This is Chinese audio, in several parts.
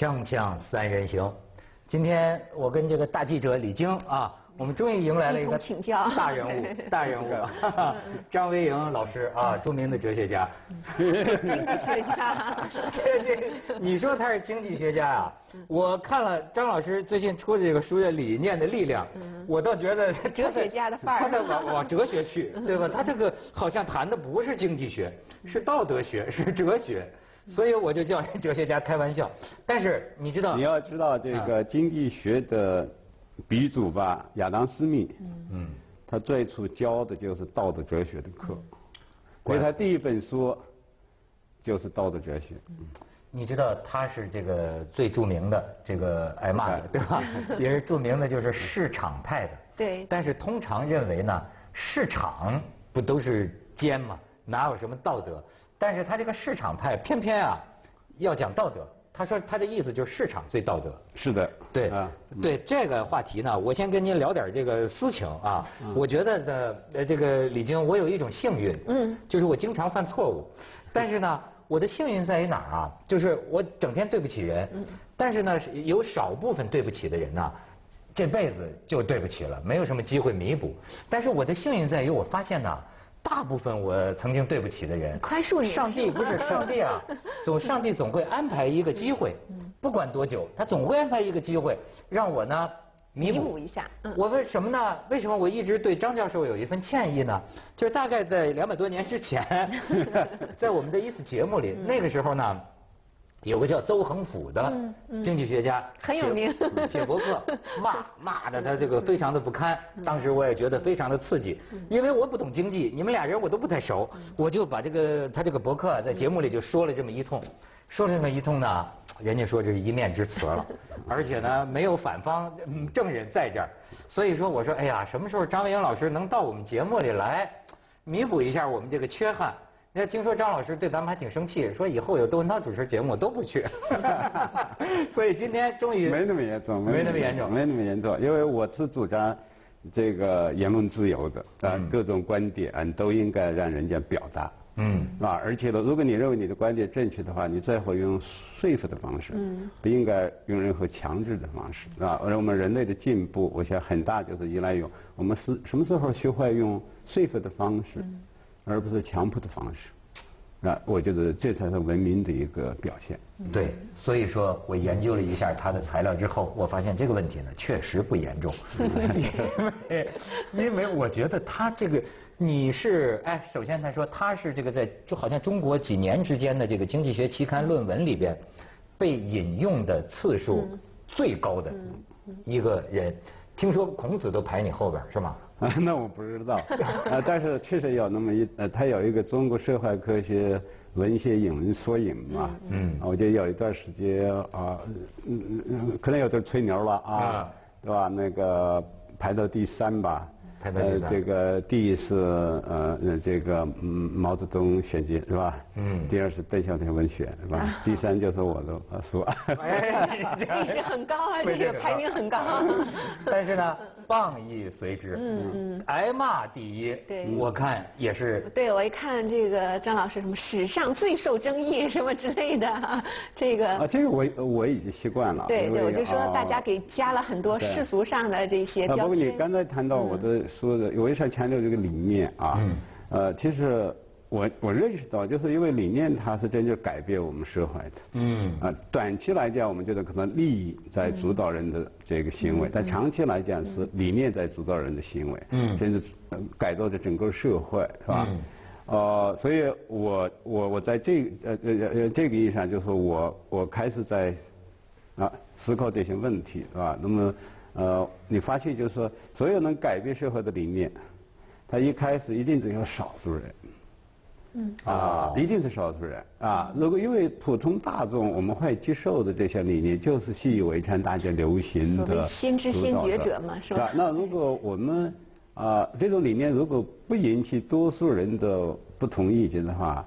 锵锵三人行，今天我跟这个大记者李菁啊，我们终于迎来了一个请教。大人物，大人物，张维迎老师啊，著名的哲学家。经济学家。这 这，你说他是经济学家啊？我看了张老师最近出的这个书叫《理念的力量》，我倒觉得他哲学家的范儿。他在往往哲学去，对吧？他这个好像谈的不是经济学，是道德学，是哲学，所以我就叫哲学家开玩笑。但是你知道，你要知道这个经济学的鼻祖吧，亚当·斯密，嗯，他最初教的就是道德哲学的课，怪所以他第一本书就是道德哲学。你知道他是这个最著名的这个挨骂的，对吧？也是著名的就是市场派的。对但是通常认为呢，市场不都是奸吗？哪有什么道德？但是他这个市场派偏偏啊要讲道德。他说他的意思就是市场最道德。是的，对啊，对这个话题呢，我先跟您聊点这个私情啊。我觉得呢，呃，这个李菁，我有一种幸运，嗯就是我经常犯错误，但是呢，我的幸运在于哪儿啊？就是我整天对不起人，嗯但是呢，有少部分对不起的人呢，这辈子就对不起了，没有什么机会弥补。但是我的幸运在于，我发现呢。大部分我曾经对不起的人，宽恕你上帝不是上帝啊，总上帝总会安排一个机会，不管多久，他总会安排一个机会让我呢弥弥补补一下嗯我为什么呢？为什么我一直对张教授有一份歉意呢？就是大概在两百多年之前，在我们的一次节目里，嗯那个时候呢。有个叫邹恒甫的经济学家，很有名写写博客 骂骂的他这个非常的不堪。当时我也觉得非常的刺激，因为我不懂经济，你们俩人我都不太熟，我就把这个他这个博客在节目里就说了这么一通，说了这么一通呢，人家说这是一面之词了，而且呢没有反方嗯证人在这儿，所以说我说哎呀，什么时候张维迎老师能到我们节目里来，弥补一下我们这个缺憾？那听说张老师对咱们还挺生气，说以后有窦文涛主持节目我都不去。所以今天终于没那么严重，没那么严重，没那么严重，因为我是主张这个言论自由的，啊嗯，各种观点嗯都应该让人家表达。嗯啊，而且呢，如果你认为你的观点正确的话，你最好用说服的方式，嗯不应该用任何强制的方式啊。而我们人类的进步，我想很大就是依赖于我们是什么时候学会用说服的方式，而不是强迫的方式。啊，我觉得这才是文明的一个表现。对，所以说我研究了一下他的材料之后，我发现这个问题呢确实不严重，因为因为我觉得他这个你是哎，首先他说他是这个在就好像中国几年之间的这个经济学期刊论文里边被引用的次数最高的一个人，听说孔子都排你后边是吗？啊，那我不知道，啊，但是确实有那么一，呃，他有一个中国社会科学文学引文缩影嘛，嗯啊我觉得有一段时间啊，嗯嗯嗯，可能有点吹牛了啊啊，对吧？那个排到第三吧。呃，这个第一是呃呃这个嗯毛泽东选集是吧？嗯。第二是邓小平文学是吧？第三就是我的呃书。哎，这 位置很高啊这个排名很高。但是呢，谤亦随之，嗯嗯。挨骂第一，对。我看也是。对，我一看这个张老师什么史上最受争议什么之类的，这个。啊，这个我我已经习惯了。对对，我就说啊。大家给加了很多世俗上的这些啊，标不过你。刚才谈到我的说的，我为啥强调这个理念啊？嗯呃，其实我我认识到，就是因为理念它是真正改变我们社会的。嗯啊，短期来讲，我们觉得可能利益在主导人的这个行为，但长期来讲是理念在主导人的行为，嗯甚至呃改造着整个社会，是吧？嗯呃，所以我我我在这个呃呃呃这个意义上，就是我我开始在啊思考这些问题，是吧？那么呃，你发现就是说，所有能改变社会的理念，它一开始一定只有少数人。嗯啊，一定是少数人啊。如果因为普通大众我们会接受的这些理念，就是习以为常、大家流行所谓的先知先觉者嘛是吧那如果我们啊这种理念如果不引起多数人的不同意见的话，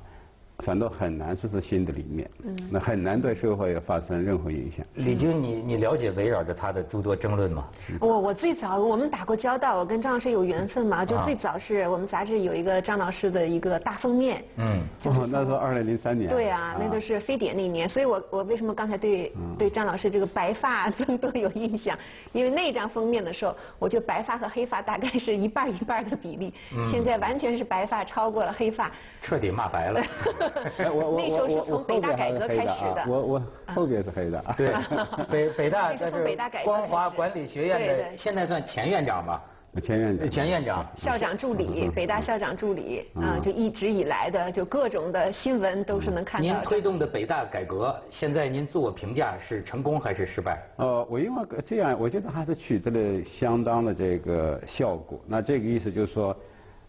反倒很难说是新的理念，那很难对社会发生任何影响。李菁，你你了解围绕着他的诸多争论吗？我我最早我们打过交道，我跟张老师有缘分嘛，就最早是我们杂志有一个张老师的一个大封面。嗯。哦，那是二零零三年。对啊，那都是非典那年，所以我我为什么刚才对对张老师这个白发增多有印象？因为那张封面的时候，我就白发和黑发大概是一半一半的比例。嗯。现在完全是白发超过了黑发。彻底骂白了。我我 我我我后边还是黑的啊！我我后边是黑的啊。对，北北大这是光华管理学院的，现在算前院长吧？前院长。前院长。校长助理，北大校长助理啊，就一直以来的就各种的新闻都是能看到。您推动的北大改革，现在您自我评价是成功还是失败？呃，我因为这样，我觉得还是取得了相当的这个效果。那这个意思就是说，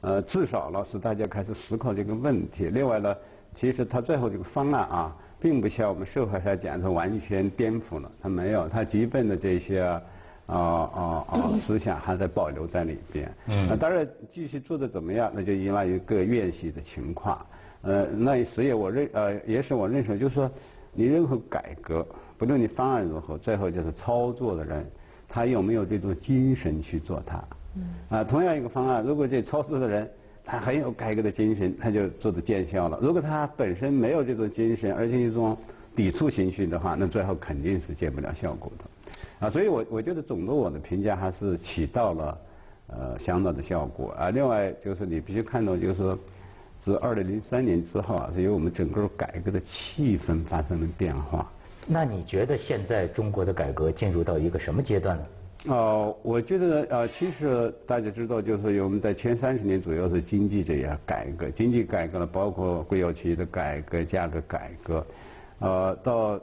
呃，至少了使大家开始思考这个问题。另外呢。其实他最后这个方案啊，并不像我们社会上讲的完全颠覆了，他没有，他基本的这些啊啊啊思想还在保留在里边。嗯。那当然继续做的怎么样，那就依赖于各院系的情况。呃，那实也我认呃也是我认识，就是说你任何改革，不论你方案如何，最后就是操作的人，他有没有这种精神去做它。嗯。啊，同样一个方案，如果这操作的人。他很有改革的精神，他就做的见效了。如果他本身没有这种精神，而且一种抵触情绪的话，那最后肯定是见不了效果的。啊，所以我我觉得总的我的评价还是起到了呃相当的效果。啊，另外就是你必须看到，就是说自二零零三年之后啊，是因为我们整个改革的气氛发生了变化。那你觉得现在中国的改革进入到一个什么阶段呢？哦，我觉得呃，其实大家知道，就是我们在前三十年左右是经济这样改革，经济改革呢，包括国有企业的改革、价格改革，呃，到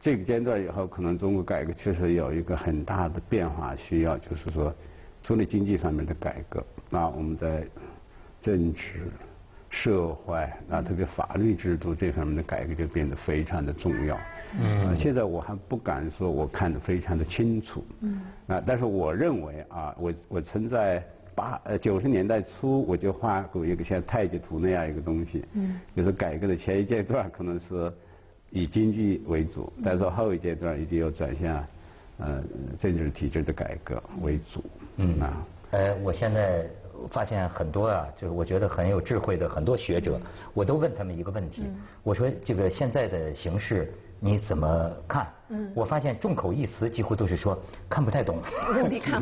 这个阶段以后，可能中国改革确实有一个很大的变化需要，就是说，除了经济上面的改革，那我们在政治、社会啊，特别法律制度这方面的改革就变得非常的重要。嗯，现在我还不敢说我看得非常的清楚。嗯，啊，但是我认为啊，我我曾在八呃九十年代初我就画过一个像太极图那样一个东西。嗯，就是改革的前一阶段可能是以经济为主，但是后一阶段一定要转向呃政治体制的改革为主。嗯啊，呃，我现在发现很多啊，就是我觉得很有智慧的很多学者，我都问他们一个问题，我说这个现在的形势。你怎么看？嗯，我发现众口一词，几乎都是说看不太懂，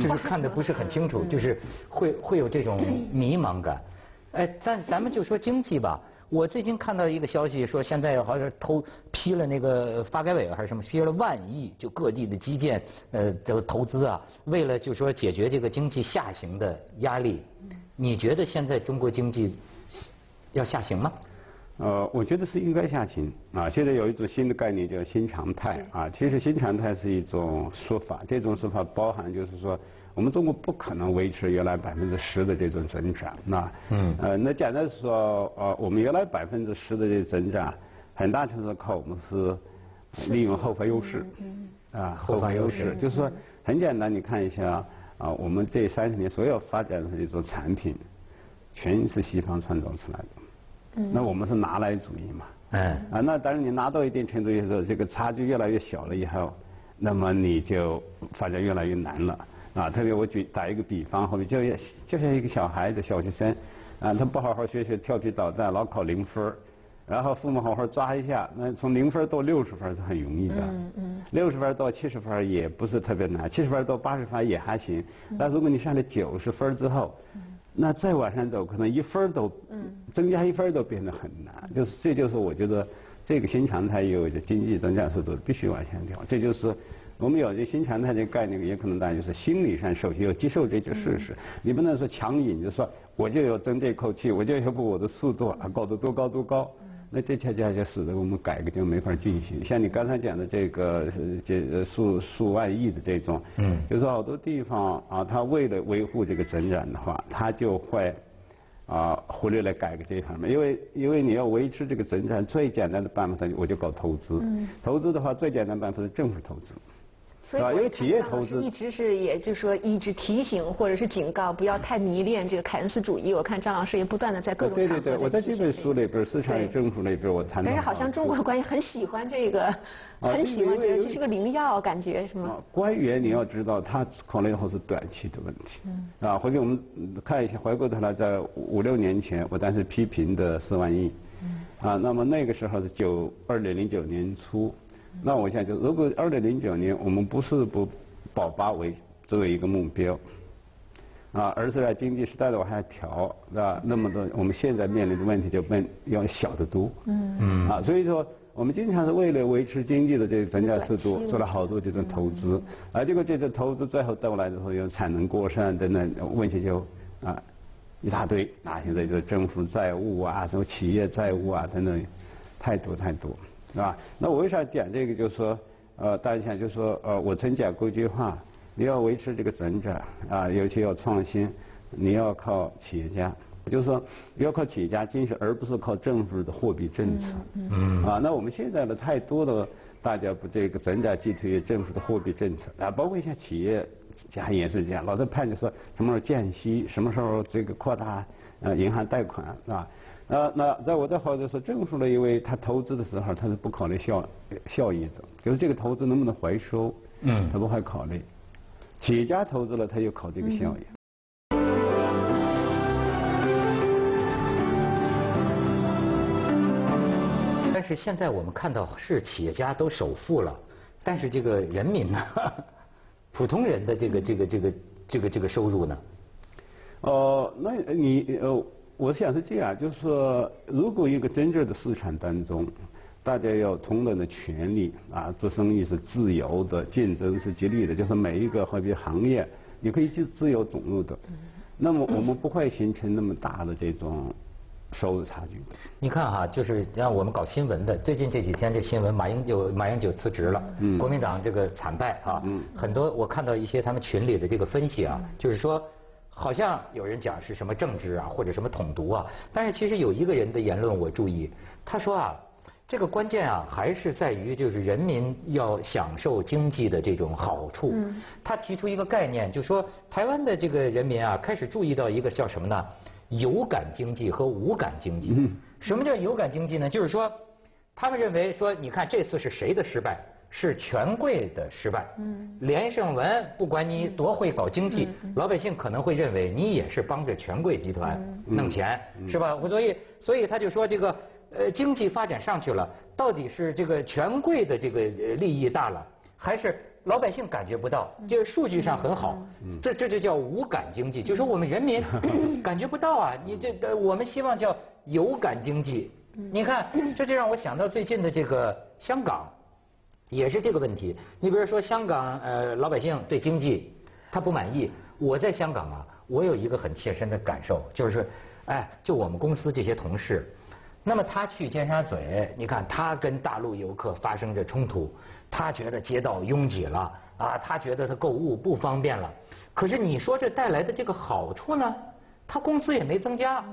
就是看的不是很清楚，就是会会有这种迷茫感。哎，但咱们就说经济吧。我最近看到一个消息，说现在好像投批了那个发改委还是什么，批了万亿，就各地的基建呃的投资啊，为了就说解决这个经济下行的压力。你觉得现在中国经济要下行吗？呃，我觉得是应该下行啊。现在有一种新的概念叫新常态啊。其实新常态是一种说法，这种说法包含就是说，我们中国不可能维持原来百分之十的这种增长。那嗯呃，那简单说，呃，我们原来百分之十的这增长，很大程度靠我们是利用后发优势。嗯啊，后发优势就是说很简单，你看一下啊，我们这三十年所有发展的这种产品，全是西方创造出来的。那我们是拿来主义嘛？哎，啊，那当然你拿到一定程度以后，这个差距越来越小了以后，那么你就发展越来越难了。啊，特别我举打一个比方，后面就就像一个小孩子，小学生，啊，他不好好学学，调皮捣蛋，老考零分然后父母好好抓一下，那从零分到六十分是很容易的。嗯嗯。六十分到七十分也不是特别难，七十分到八十分也还行。但如果你上了九十分之后，那再往上走，可能一分都增加一分都变得很难。就是这就是我觉得这个新常态意味着经济增长速度必须往下调。这就是我们有这新常态这个概念，也可能大家就是心理上首先要接受这个事实。你不能说强引，就说我就要争这口气，我就要把我的速度啊搞得多高多高。那这恰恰就使得我们改革就没法进行。像你刚才讲的这个这数数万亿的这种，嗯，就是好多地方啊，他为了维护这个增长的话，他就会啊忽略了改革这一方面。因为因为你要维持这个增长，最简单的办法，我就搞投资。嗯。投资的话，最简单办法是政府投资。所以因为企业投资一直是，也就是说一直提醒或者是警告，不要太迷恋这个凯恩斯主义。我看张老师也不断的在各种对对对，我在这本书里边，市场与政府里边，我谈到。但是好像中国官员很喜欢这个，很喜欢这个，这是个灵药，感觉是吗？官员你要知道，他考虑后是短期的问题。嗯。啊，回给我们看一下，回过头来，在五六年前，我当时批评的四万亿。嗯。啊，那么那个时候是九二零零九年初。那我想就，如果二零零九年我们不是不保八为作为一个目标，啊，而是在经济时代的往下调，是吧？那么多我们现在面临的问题就变要小得多。嗯嗯。啊，所以说我们经常是为了维持经济的这个增加速度，做了好多这种投资，而结果这个投资最后到来的时候，有产能过剩等等问题就啊一大堆。啊，现在就是政府债务啊，什么企业债务啊等等，太多太多。是吧？那我为啥讲这个？就是说，呃，大家想，就是说，呃，我曾讲过一句话：你要维持这个增长啊，尤其要创新，你要靠企业家，就是说要靠企业家精神，而不是靠政府的货币政策。嗯。啊，那我们现在的太多的大家不这个增长寄托于政府的货币政策啊，包括一些企业家也是这样，老是盼着说什么时候降息，什么时候这个扩大呃银行贷款，是吧？啊，那在我这好就是政府呢，因为他投资的时候他是不考虑效效益的，就是这个投资能不能回收，嗯，他不会考虑。企业家投资了，他就考这个效益。但是现在我们看到是企业家都首富了，但是这个人民呢，普通人的这个这个这个这个这个收入呢？哦，那你呃。我想是这样，就是说，如果一个真正的市场当中，大家要同等的权利啊，做生意是自由的，竞争是激烈的，就是每一个好比行业，你可以去自由融入的，那么我们不会形成那么大的这种收入差距。你看哈，就是让我们搞新闻的，最近这几天这新闻，马英九马英九辞职了，国民党这个惨败啊，很多我看到一些他们群里的这个分析啊，就是说。好像有人讲是什么政治啊，或者什么统独啊，但是其实有一个人的言论我注意，他说啊，这个关键啊还是在于就是人民要享受经济的这种好处。他提出一个概念，就说台湾的这个人民啊开始注意到一个叫什么呢？有感经济和无感经济。什么叫有感经济呢？就是说他们认为说，你看这次是谁的失败？是权贵的失败。嗯，连胜文不管你多会搞经济，老百姓可能会认为你也是帮着权贵集团弄钱，是吧？所以，所以他就说这个呃经济发展上去了，到底是这个权贵的这个利益大了，还是老百姓感觉不到？这个数据上很好，这这就叫无感经济，就是我们人民 感觉不到啊。你这个我们希望叫有感经济。你看，这就让我想到最近的这个香港。也是这个问题。你比如说香港，呃，老百姓对经济他不满意。我在香港啊，我有一个很切身的感受，就是，哎，就我们公司这些同事，那么他去尖沙咀，你看他跟大陆游客发生着冲突，他觉得街道拥挤了，啊，他觉得他购物不方便了。可是你说这带来的这个好处呢，他工资也没增加。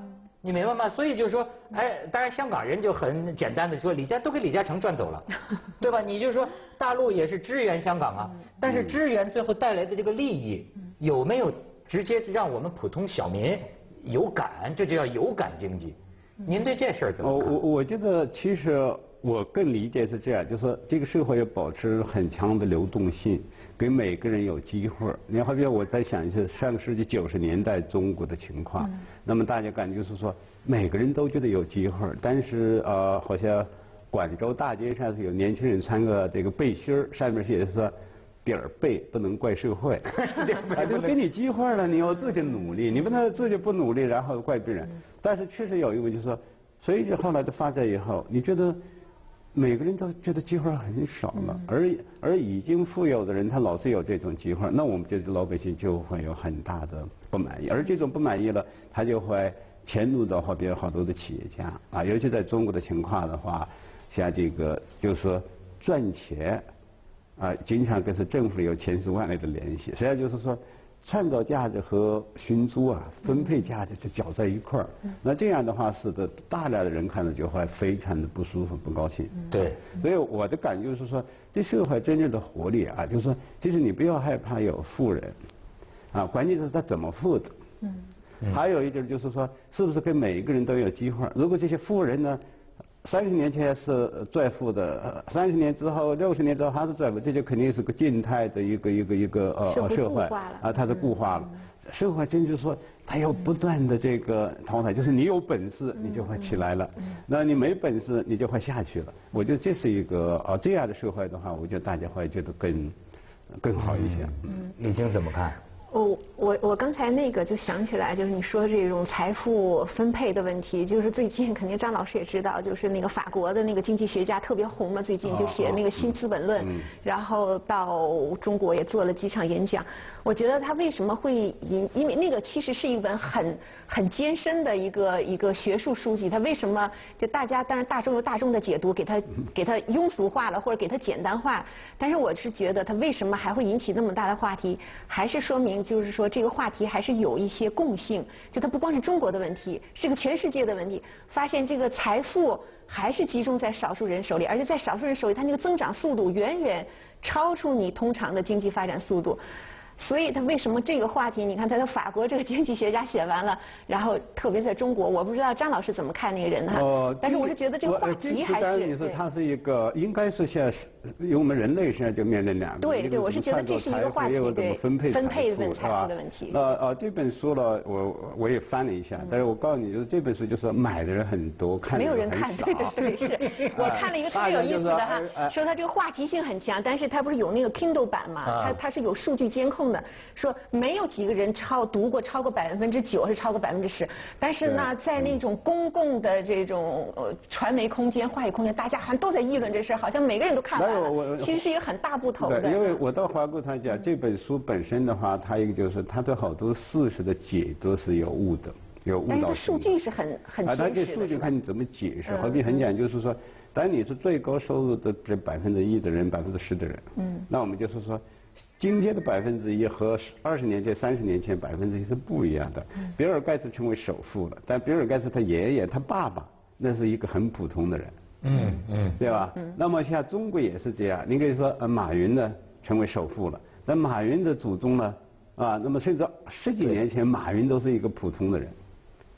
你明白吗？所以就是说，哎，当然香港人就很简单的说，李嘉都给李嘉诚赚走了，对吧？你就说大陆也是支援香港啊，但是支援最后带来的这个利益有没有直接让我们普通小民有感？这就叫有感经济。您对这事儿怎么看？我我我觉得其实我更理解是这样，就是说这个社会要保持很强的流动性。给每个人有机会。你好比我在想一下上个世纪九十年代中国的情况，那么大家感觉是说每个人都觉得有机会，但是呃，好像广州大街上是有年轻人穿个这个背心儿，上面写的说点儿背，不能怪社会。啊，就给你机会了，你要自己努力，你不能自己不努力，然后怪别人。但是确实有一个就是说，随着后来的发展以后，你觉得？每个人都觉得机会很少了，而而已经富有的人，他老是有这种机会，那我们觉得老百姓就会有很大的不满意，而这种不满意了，他就会迁怒到好比好多的企业家啊，尤其在中国的情况的话，像这个就是说赚钱啊，经常跟是政府有千丝万缕的联系，实际上就是说创造价值和寻租啊，分配价值就搅在一块儿。那这样的话，使得大量的人看到就会非常的不舒服、不高兴。对。所以我的感觉就是说，这社会真正的活力啊，就是说，其实你不要害怕有富人，啊，关键是他怎么富的。嗯。还有一点就是说，是不是给每一个人都有机会？如果这些富人呢？三十年前是最富的，三十年之后、六十年之后还是最富，这就肯定是个静态的一个一个一个呃社会啊，它是固化了。社会经济说，它要不断的这个淘汰，就是你有本事你就会起来了，那你没本事你就会下去了。我觉得这是一个啊这样的社会的话，我觉得大家会觉得更更好一些。嗯，李晶怎么看？我我我刚才那个就想起来，就是你说这种财富分配的问题，就是最近肯定张老师也知道，就是那个法国的那个经济学家特别红嘛，最近就写那个新资本论，然后到中国也做了几场演讲。我觉得他为什么会引？因为那个其实是一本很很艰深的一个一个学术书籍。他为什么就大家当然大众有大众的解读，给他给他庸俗化了或者给他简单化。但是我是觉得他为什么还会引起那么大的话题，还是说明就是说这个话题还是有一些共性。就它不光是中国的问题，是个全世界的问题。发现这个财富还是集中在少数人手里，而且在少数人手里，它那个增长速度远远超出你通常的经济发展速度。所以他为什么这个话题？你看他的法国这个经济学家写完了，然后特别在中国，我不知道张老师怎么看那个人哈。哦。但是我是觉得这个话题还是。你说他是一个，应该是现在，因为我们人类现在就面临两个。对对，我是觉得这是一个话题，对。分配分配的财富的问题。呃呃，这本书呢，我我也翻了一下，但是我告诉你，就是这本书就是买的人很多，看。没有人看，对 对是。我看了一个特别有意思的哈，说他这个话题性很强，但是他不是有那个 Kindle 版嘛？他他是有数据监控的，说。没有几个人超读过超过百分之九，是超过百分之十。但是呢，在那种公共的这种呃传媒空间、话语空间，大家好像都在议论这事，好像每个人都看完了。其实是一个很大不同的。因为我到华国他讲这本书本身的话，它一个就是它对好多事实的解读是有误的，有误导。但是数据是很很啊，它这数据看你怎么解释。何必很讲就是说，当你是最高收入的这百分之一的人，百分之十的人，嗯，那我们就是说。今天的百分之一和二十年前、三十年前百分之一是不一样的。比尔盖茨成为首富了，但比尔盖茨他爷爷、他爸爸那是一个很普通的人。嗯嗯，对吧？那么像中国也是这样，你可以说呃马云呢成为首富了，但马云的祖宗呢啊，那么甚至十几年前马云都是一个普通的人。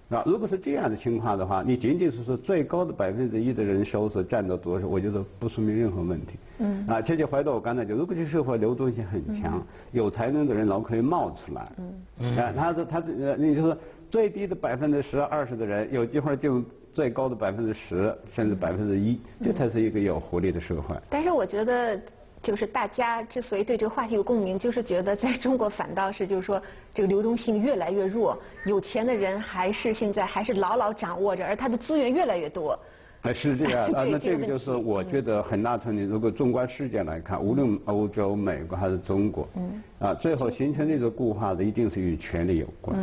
啊，如果是这样的情况的话，你仅仅是说最高的百分之一的人收是占到多少，我觉得不说明任何问题。嗯。啊，切切回到我刚才讲，如果这社会流动性很强，有才能的人老可以冒出来。嗯。啊，他是他呃，你就是最低的百分之十、二十的人，有机会进入最高的百分之十，甚至百分之一，这才是一个有活力的社会。但是我觉得。就是大家之所以对这个话题有共鸣，就是觉得在中国反倒是就是说这个流动性越来越弱，有钱的人还是现在还是牢牢掌握着，而他的资源越来越多。哎，是这样 啊，那这个就是我觉得很大程度，如果纵观世界来看，无论欧洲、美国还是中国，嗯，啊，最后形成这个固化的一定是与权力有关。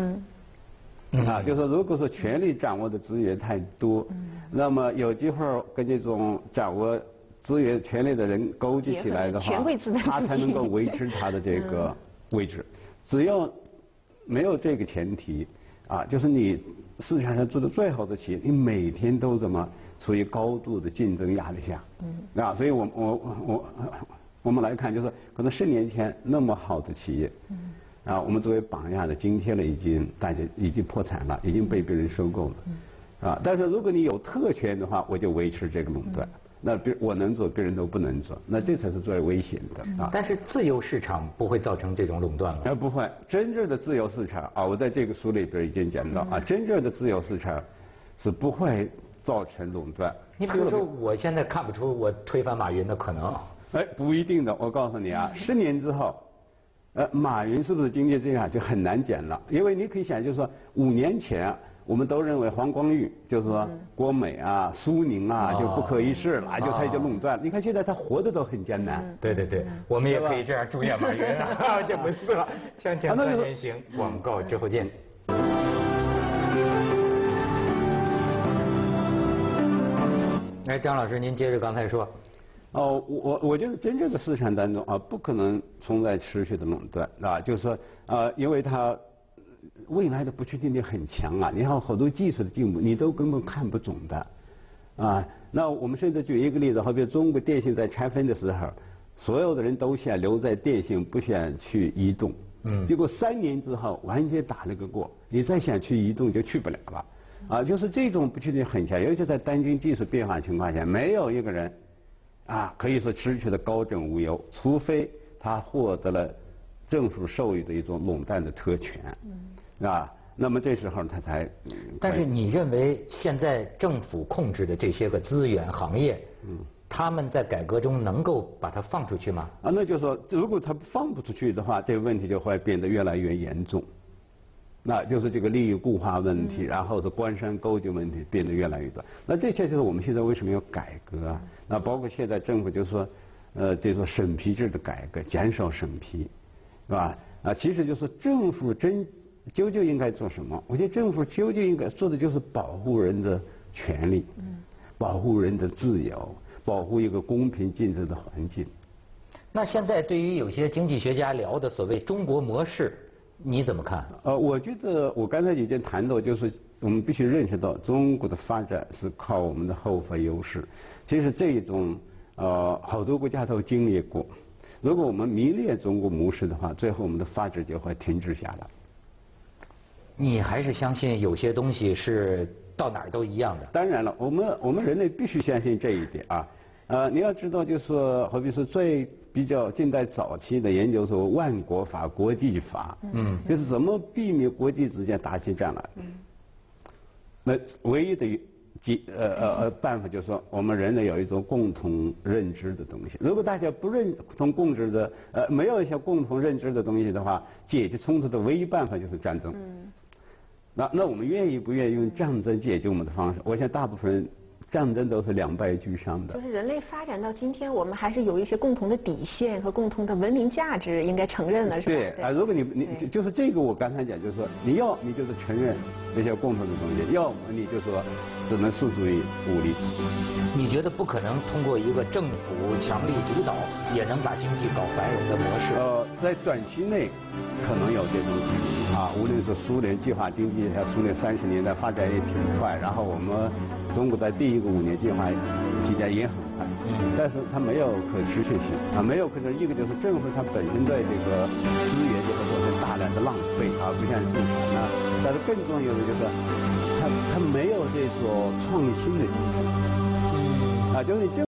嗯，啊，就是说，如果说权力掌握的资源太多，嗯，那么有机会跟这种掌握。资源、权力的人勾结起来的话，他才能够维持他的这个位置。只要没有这个前提，啊，就是你市场上做的最好的企业，你每天都怎么处于高度的竞争压力下？嗯。啊，所以我我我我们来看，就是可能十年前那么好的企业，嗯。啊，我们作为榜样的，今天呢已经大家已经破产了，已经被别人收购了。嗯。啊，但是如果你有特权的话，我就维持这个垄断。那别我能做，别人都不能做，那这才是最危险的啊！但是自由市场不会造成这种垄断吗？啊，不会，真正的自由市场啊，我在这个书里边已经讲到啊，真正的自由市场是不会造成垄断。你比如说，我现在看不出我推翻马云的可能。哎，不一定的，我告诉你啊，十年之后，呃，马云是不是经济这样就很难讲了？因为你可以想，就是说五年前。我们都认为黄光裕就是说国美啊、苏宁啊就不可一世了，就他就垄断。你看现在他活的都很艰难。对对对，我们也可以这样祝愿马云 啊，就不是了。锵锵三人行，广告之后见。哎，张老师，您接着刚才说，哦，我我我觉得真正的市场当中啊，不可能存在持续的垄断，啊，就是说呃，因为它未来的不确定力很强啊，你看好多技术的进步，你都根本看不懂的，啊，那我们现在举一个例子，好比中国电信在拆分的时候，所有的人都想留在电信，不想去移动，嗯，结果三年之后完全打了个过，你再想去移动就去不了了，啊，就是这种不确定很强，尤其在单军技术变化情况下，没有一个人啊可以说持续的高枕无忧，除非他获得了政府授予的一种垄断的特权，嗯，啊，那么这时候他才，嗯但是你认为现在政府控制的这些个资源行业，嗯，他们在改革中能够把它放出去吗？啊，那就是说，如果他放不出去的话，这个问题就会变得越来越严重。那就是这个利益固化问题，然后是官商勾结问题变得越来越多。那这些就是我们现在为什么要改革啊？那包括现在政府就是说，呃，这种审批制的改革，减少审批，是吧？啊，其实就是政府真究竟应该做什么？我觉得政府究竟应该做的就是保护人的权利，保护人的自由，保护一个公平竞争的环境。那现在对于有些经济学家聊的所谓中国模式，你怎么看？呃，我觉得我刚才已经谈到，就是我们必须认识到，中国的发展是靠我们的后发优势。其实这一种呃，好多国家都经历过。如果我们迷恋中国模式的话，最后我们的发展就会停滞下来。你还是相信有些东西是到哪儿都一样的？当然了，我们我们人类必须相信这一点啊。呃，你要知道，就是说，好比说最比较近代早期的研究说万国法、国际法，嗯，就是怎么避免国际之间打起仗来。嗯。那唯一的解呃呃呃办法就是说，我们人类有一种共同认知的东西。如果大家不认同共知的，呃，没有一些共同认知的东西的话，解决冲突的唯一办法就是战争。嗯。那那我们愿意不愿意用战争解决我们的方式？我想大部分人战争都是两败俱伤的。就是人类发展到今天，我们还是有一些共同的底线和共同的文明价值，应该承认的是吧？对啊，如果你你就就是这个，我刚才讲就是说，你要你就是承认那些共同的东西，要么你就说只能诉诸于武力。你觉得不可能通过一个政府强力主导也能把经济搞繁荣的模式？呃，在短期内可能有这种啊，无论是苏联计划经济，还有苏联三十年代发展也挺快，然后我们中国在第一个五年计划期间也很快，但是它没有可持续性啊，没有可能一个就是政府它本身对这个资源就会造成大量的浪费啊，不像市场啊，但是更重要的就是它它没有这种创新的精神。啊，就是你这。